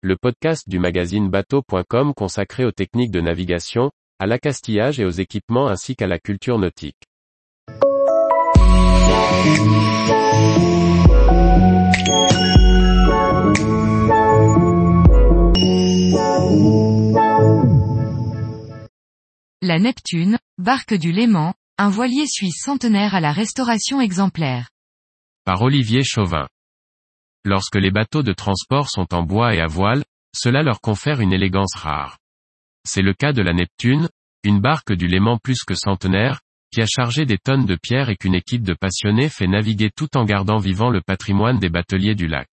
le podcast du magazine bateau.com consacré aux techniques de navigation, à l'accastillage et aux équipements ainsi qu'à la culture nautique. La Neptune, barque du Léman, un voilier suisse centenaire à la restauration exemplaire. Par Olivier Chauvin. Lorsque les bateaux de transport sont en bois et à voile, cela leur confère une élégance rare. C'est le cas de la Neptune, une barque du Léman plus que centenaire, qui a chargé des tonnes de pierres et qu'une équipe de passionnés fait naviguer tout en gardant vivant le patrimoine des bateliers du lac.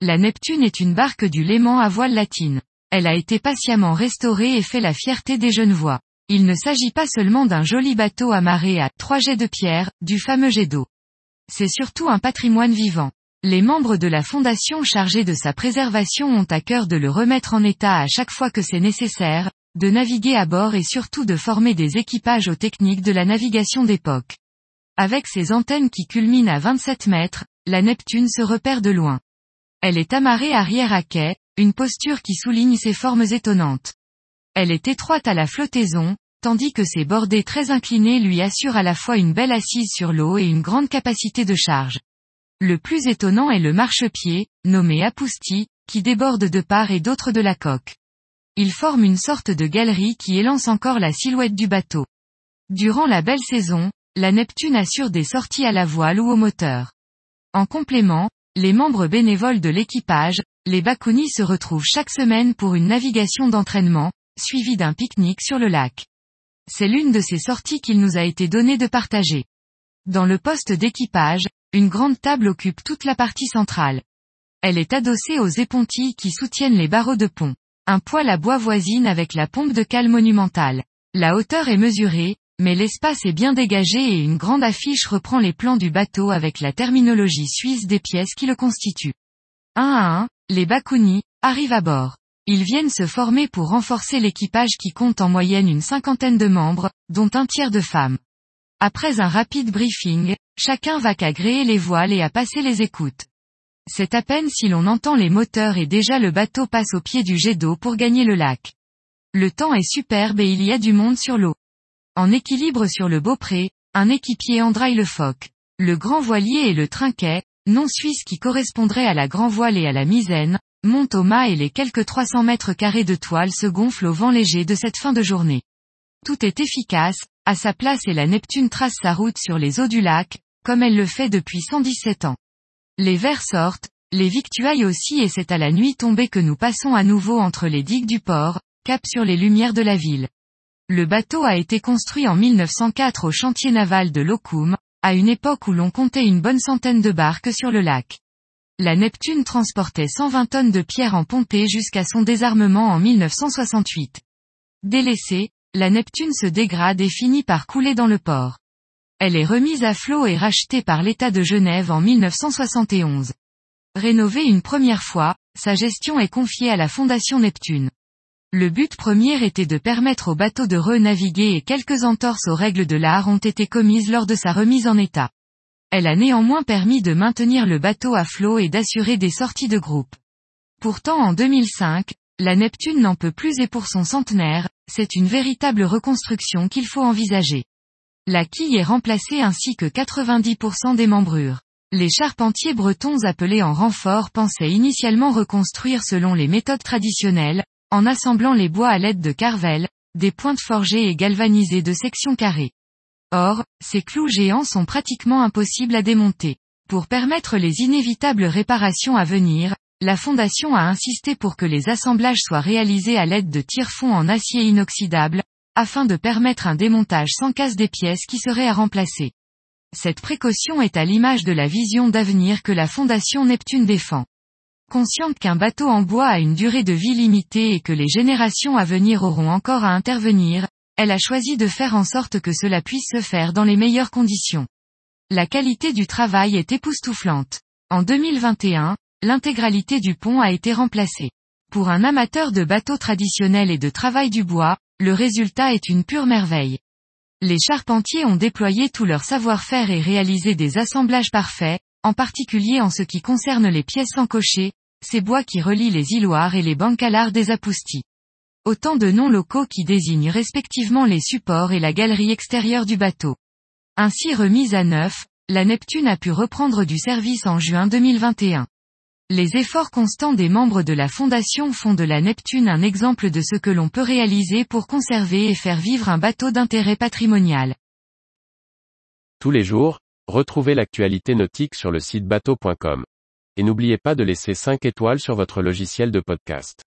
La Neptune est une barque du Léman à voile latine. Elle a été patiemment restaurée et fait la fierté des Genevois. Il ne s'agit pas seulement d'un joli bateau amarré à trois jets de pierre, du fameux jet d'eau. C'est surtout un patrimoine vivant. Les membres de la fondation chargés de sa préservation ont à cœur de le remettre en état à chaque fois que c'est nécessaire, de naviguer à bord et surtout de former des équipages aux techniques de la navigation d'époque. Avec ses antennes qui culminent à 27 mètres, la Neptune se repère de loin. Elle est amarrée arrière à quai, une posture qui souligne ses formes étonnantes. Elle est étroite à la flottaison, tandis que ses bordées très inclinées lui assurent à la fois une belle assise sur l'eau et une grande capacité de charge. Le plus étonnant est le marchepied, nommé apousti, qui déborde de part et d'autre de la coque. Il forme une sorte de galerie qui élance encore la silhouette du bateau. Durant la belle saison, la Neptune assure des sorties à la voile ou au moteur. En complément, les membres bénévoles de l'équipage, les Bakounis se retrouvent chaque semaine pour une navigation d'entraînement, suivie d'un pique-nique sur le lac. C'est l'une de ces sorties qu'il nous a été donné de partager. Dans le poste d'équipage, une grande table occupe toute la partie centrale. Elle est adossée aux épontilles qui soutiennent les barreaux de pont. Un poêle à bois voisine avec la pompe de cale monumentale. La hauteur est mesurée, mais l'espace est bien dégagé et une grande affiche reprend les plans du bateau avec la terminologie suisse des pièces qui le constituent. Un à un, les Bakounis, arrivent à bord. Ils viennent se former pour renforcer l'équipage qui compte en moyenne une cinquantaine de membres, dont un tiers de femmes. Après un rapide briefing, chacun va qu'à gréer les voiles et à passer les écoutes. C'est à peine si l'on entend les moteurs et déjà le bateau passe au pied du jet d'eau pour gagner le lac. Le temps est superbe et il y a du monde sur l'eau. En équilibre sur le Beaupré, un équipier endraille le phoque. Le grand voilier et le trinquet, non suisse qui correspondrait à la grand voile et à la misaine, montent au mât et les quelques 300 mètres carrés de toile se gonflent au vent léger de cette fin de journée. Tout est efficace, à sa place et la Neptune trace sa route sur les eaux du lac, comme elle le fait depuis 117 ans. Les vers sortent, les victuailles aussi et c'est à la nuit tombée que nous passons à nouveau entre les digues du port, cap sur les lumières de la ville. Le bateau a été construit en 1904 au chantier naval de Locum, à une époque où l'on comptait une bonne centaine de barques sur le lac. La Neptune transportait 120 tonnes de pierres en pompée jusqu'à son désarmement en 1968. Délaissée, la Neptune se dégrade et finit par couler dans le port. Elle est remise à flot et rachetée par l'État de Genève en 1971. Rénovée une première fois, sa gestion est confiée à la Fondation Neptune. Le but premier était de permettre au bateau de renaviguer et quelques entorses aux règles de l'art ont été commises lors de sa remise en état. Elle a néanmoins permis de maintenir le bateau à flot et d'assurer des sorties de groupe. Pourtant en 2005, la Neptune n'en peut plus et pour son centenaire, c'est une véritable reconstruction qu'il faut envisager. La quille est remplacée ainsi que 90% des membrures. Les charpentiers bretons appelés en renfort pensaient initialement reconstruire selon les méthodes traditionnelles, en assemblant les bois à l'aide de carvelles, des pointes forgées et galvanisées de sections carrées. Or, ces clous géants sont pratiquement impossibles à démonter. Pour permettre les inévitables réparations à venir, la fondation a insisté pour que les assemblages soient réalisés à l'aide de tire-fonds en acier inoxydable, afin de permettre un démontage sans casse des pièces qui seraient à remplacer. Cette précaution est à l'image de la vision d'avenir que la fondation Neptune défend. Consciente qu'un bateau en bois a une durée de vie limitée et que les générations à venir auront encore à intervenir, elle a choisi de faire en sorte que cela puisse se faire dans les meilleures conditions. La qualité du travail est époustouflante. En 2021, l'intégralité du pont a été remplacée. Pour un amateur de bateaux traditionnels et de travail du bois, le résultat est une pure merveille. Les charpentiers ont déployé tout leur savoir-faire et réalisé des assemblages parfaits, en particulier en ce qui concerne les pièces sans cocher, ces bois qui relient les îloirs et les bancalars des Apoustis. Autant de noms locaux qui désignent respectivement les supports et la galerie extérieure du bateau. Ainsi remise à neuf, la Neptune a pu reprendre du service en juin 2021. Les efforts constants des membres de la Fondation font de la Neptune un exemple de ce que l'on peut réaliser pour conserver et faire vivre un bateau d'intérêt patrimonial. Tous les jours, retrouvez l'actualité nautique sur le site bateau.com. Et n'oubliez pas de laisser 5 étoiles sur votre logiciel de podcast.